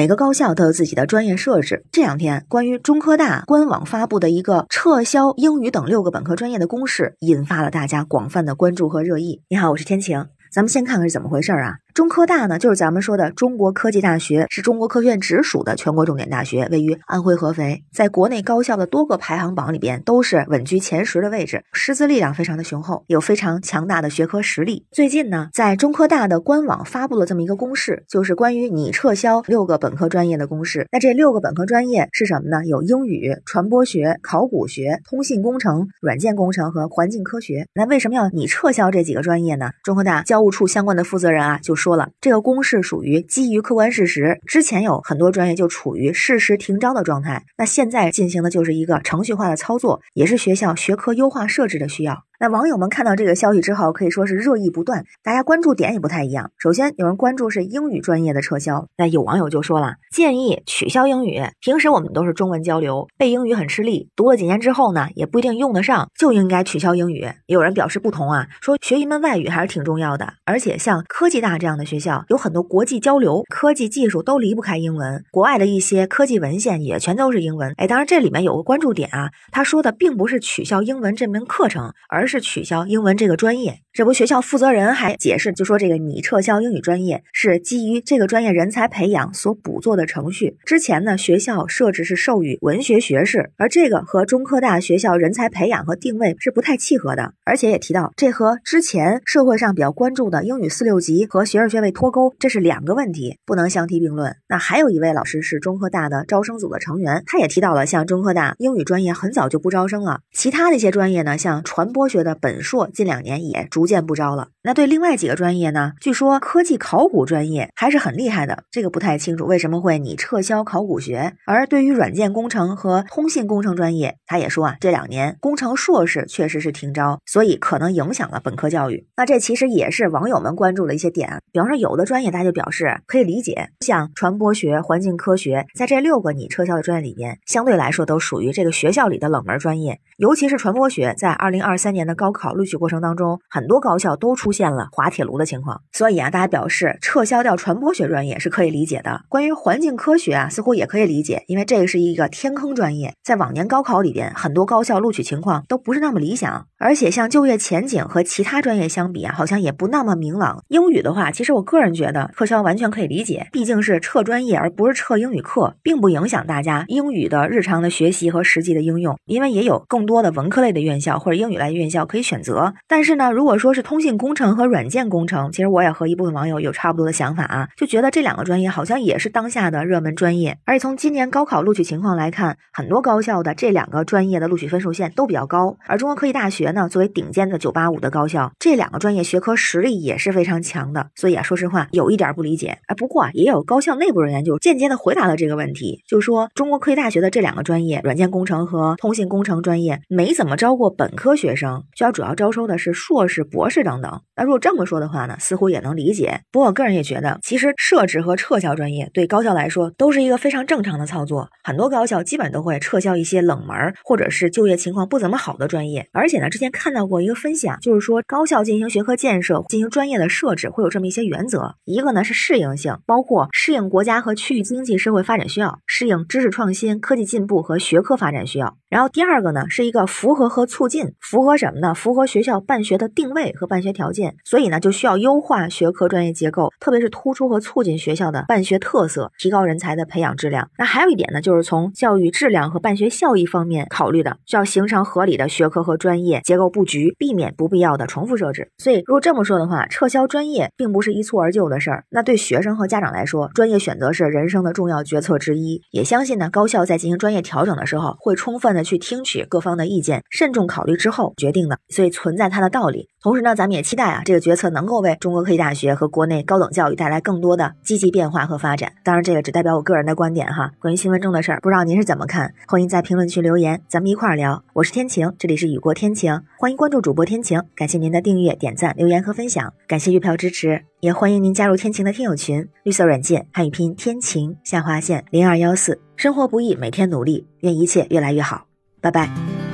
每个高校都有自己的专业设置。这两天，关于中科大官网发布的一个撤销英语等六个本科专业的公示，引发了大家广泛的关注和热议。你好，我是天晴，咱们先看看是怎么回事啊？中科大呢，就是咱们说的中国科技大学，是中国科学院直属的全国重点大学，位于安徽合肥，在国内高校的多个排行榜里边都是稳居前十的位置，师资力量非常的雄厚，有非常强大的学科实力。最近呢，在中科大的官网发布了这么一个公示，就是关于你撤销六个本科专业的公示。那这六个本科专业是什么呢？有英语、传播学、考古学、通信工程、软件工程和环境科学。那为什么要你撤销这几个专业呢？中科大教务处相关的负责人啊就是。说了，这个公示属于基于客观事实，之前有很多专业就处于事实停招的状态，那现在进行的就是一个程序化的操作，也是学校学科优化设置的需要。那网友们看到这个消息之后，可以说是热议不断，大家关注点也不太一样。首先，有人关注是英语专业的撤销，那有网友就说了，建议取消英语。平时我们都是中文交流，背英语很吃力，读了几年之后呢，也不一定用得上，就应该取消英语。有人表示不同啊，说学一门外语还是挺重要的，而且像科技大这样的学校，有很多国际交流，科技技术都离不开英文，国外的一些科技文献也全都是英文。哎，当然这里面有个关注点啊，他说的并不是取消英文这门课程，而是取消英文这个专业，这不学校负责人还解释，就说这个你撤销英语专业是基于这个专业人才培养所补做的程序。之前呢，学校设置是授予文学学士，而这个和中科大学校人才培养和定位是不太契合的。而且也提到，这和之前社会上比较关注的英语四六级和学士学位脱钩，这是两个问题，不能相提并论。那还有一位老师是中科大的招生组的成员，他也提到了，像中科大英语专业很早就不招生了，其他的一些专业呢，像传播学的本。硕近两年也逐渐不招了。那对另外几个专业呢？据说科技考古专业还是很厉害的，这个不太清楚为什么会你撤销考古学。而对于软件工程和通信工程专业，他也说啊，这两年工程硕士确实是停招，所以可能影响了本科教育。那这其实也是网友们关注的一些点。比方说，有的专业大家就表示可以理解，像传播学、环境科学，在这六个你撤销的专业里边，相对来说都属于这个学校里的冷门专业，尤其是传播学，在二零二三年的高考。录取过程当中，很多高校都出现了滑铁卢的情况，所以啊，大家表示撤销掉传播学专业是可以理解的。关于环境科学啊，似乎也可以理解，因为这个是一个天坑专业，在往年高考里边，很多高校录取情况都不是那么理想，而且像就业前景和其他专业相比啊，好像也不那么明朗。英语的话，其实我个人觉得撤销完全可以理解，毕竟是撤专业而不是撤英语课，并不影响大家英语的日常的学习和实际的应用，因为也有更多的文科类的院校或者英语类院校可以选。择，但是呢，如果说是通信工程和软件工程，其实我也和一部分网友有差不多的想法啊，就觉得这两个专业好像也是当下的热门专业。而且从今年高考录取情况来看，很多高校的这两个专业的录取分数线都比较高。而中国科技大学呢，作为顶尖的985的高校，这两个专业学科实力也是非常强的。所以啊，说实话，有一点不理解。哎，不过啊，也有高校内部人员就间接的回答了这个问题，就说中国科技大学的这两个专业，软件工程和通信工程专业，没怎么招过本科学生，学校主要。招收的是硕士、博士等等。那如果这么说的话呢，似乎也能理解。不过我个人也觉得，其实设置和撤销专业对高校来说都是一个非常正常的操作。很多高校基本都会撤销一些冷门或者是就业情况不怎么好的专业。而且呢，这前看到过一个分享，就是说高校进行学科建设、进行专业的设置会有这么一些原则：一个呢是适应性，包括适应国家和区域经济社会发展需要，适应知识创新、科技进步和学科发展需要。然后第二个呢是一个符合和促进，符合什么呢？符合学校办学的定位和办学条件，所以呢就需要优化学科专业结构，特别是突出和促进学校的办学特色，提高人才的培养质量。那还有一点呢，就是从教育质量和办学效益方面考虑的，需要形成合理的学科和专业结构布局，避免不必要的重复设置。所以如果这么说的话，撤销专业并不是一蹴而就的事儿。那对学生和家长来说，专业选择是人生的重要决策之一。也相信呢，高校在进行专业调整的时候，会充分的。去听取各方的意见，慎重考虑之后决定的，所以存在它的道理。同时呢，咱们也期待啊，这个决策能够为中国科技大学和国内高等教育带来更多的积极变化和发展。当然，这个只代表我个人的观点哈。关于新闻中的事儿，不知道您是怎么看？欢迎在评论区留言，咱们一块儿聊。我是天晴，这里是雨过天晴，欢迎关注主播天晴。感谢您的订阅、点赞、留言和分享，感谢月票支持，也欢迎您加入天晴的听友群。绿色软件汉语拼天晴下划线零二幺四。生活不易，每天努力，愿一切越来越好。拜拜。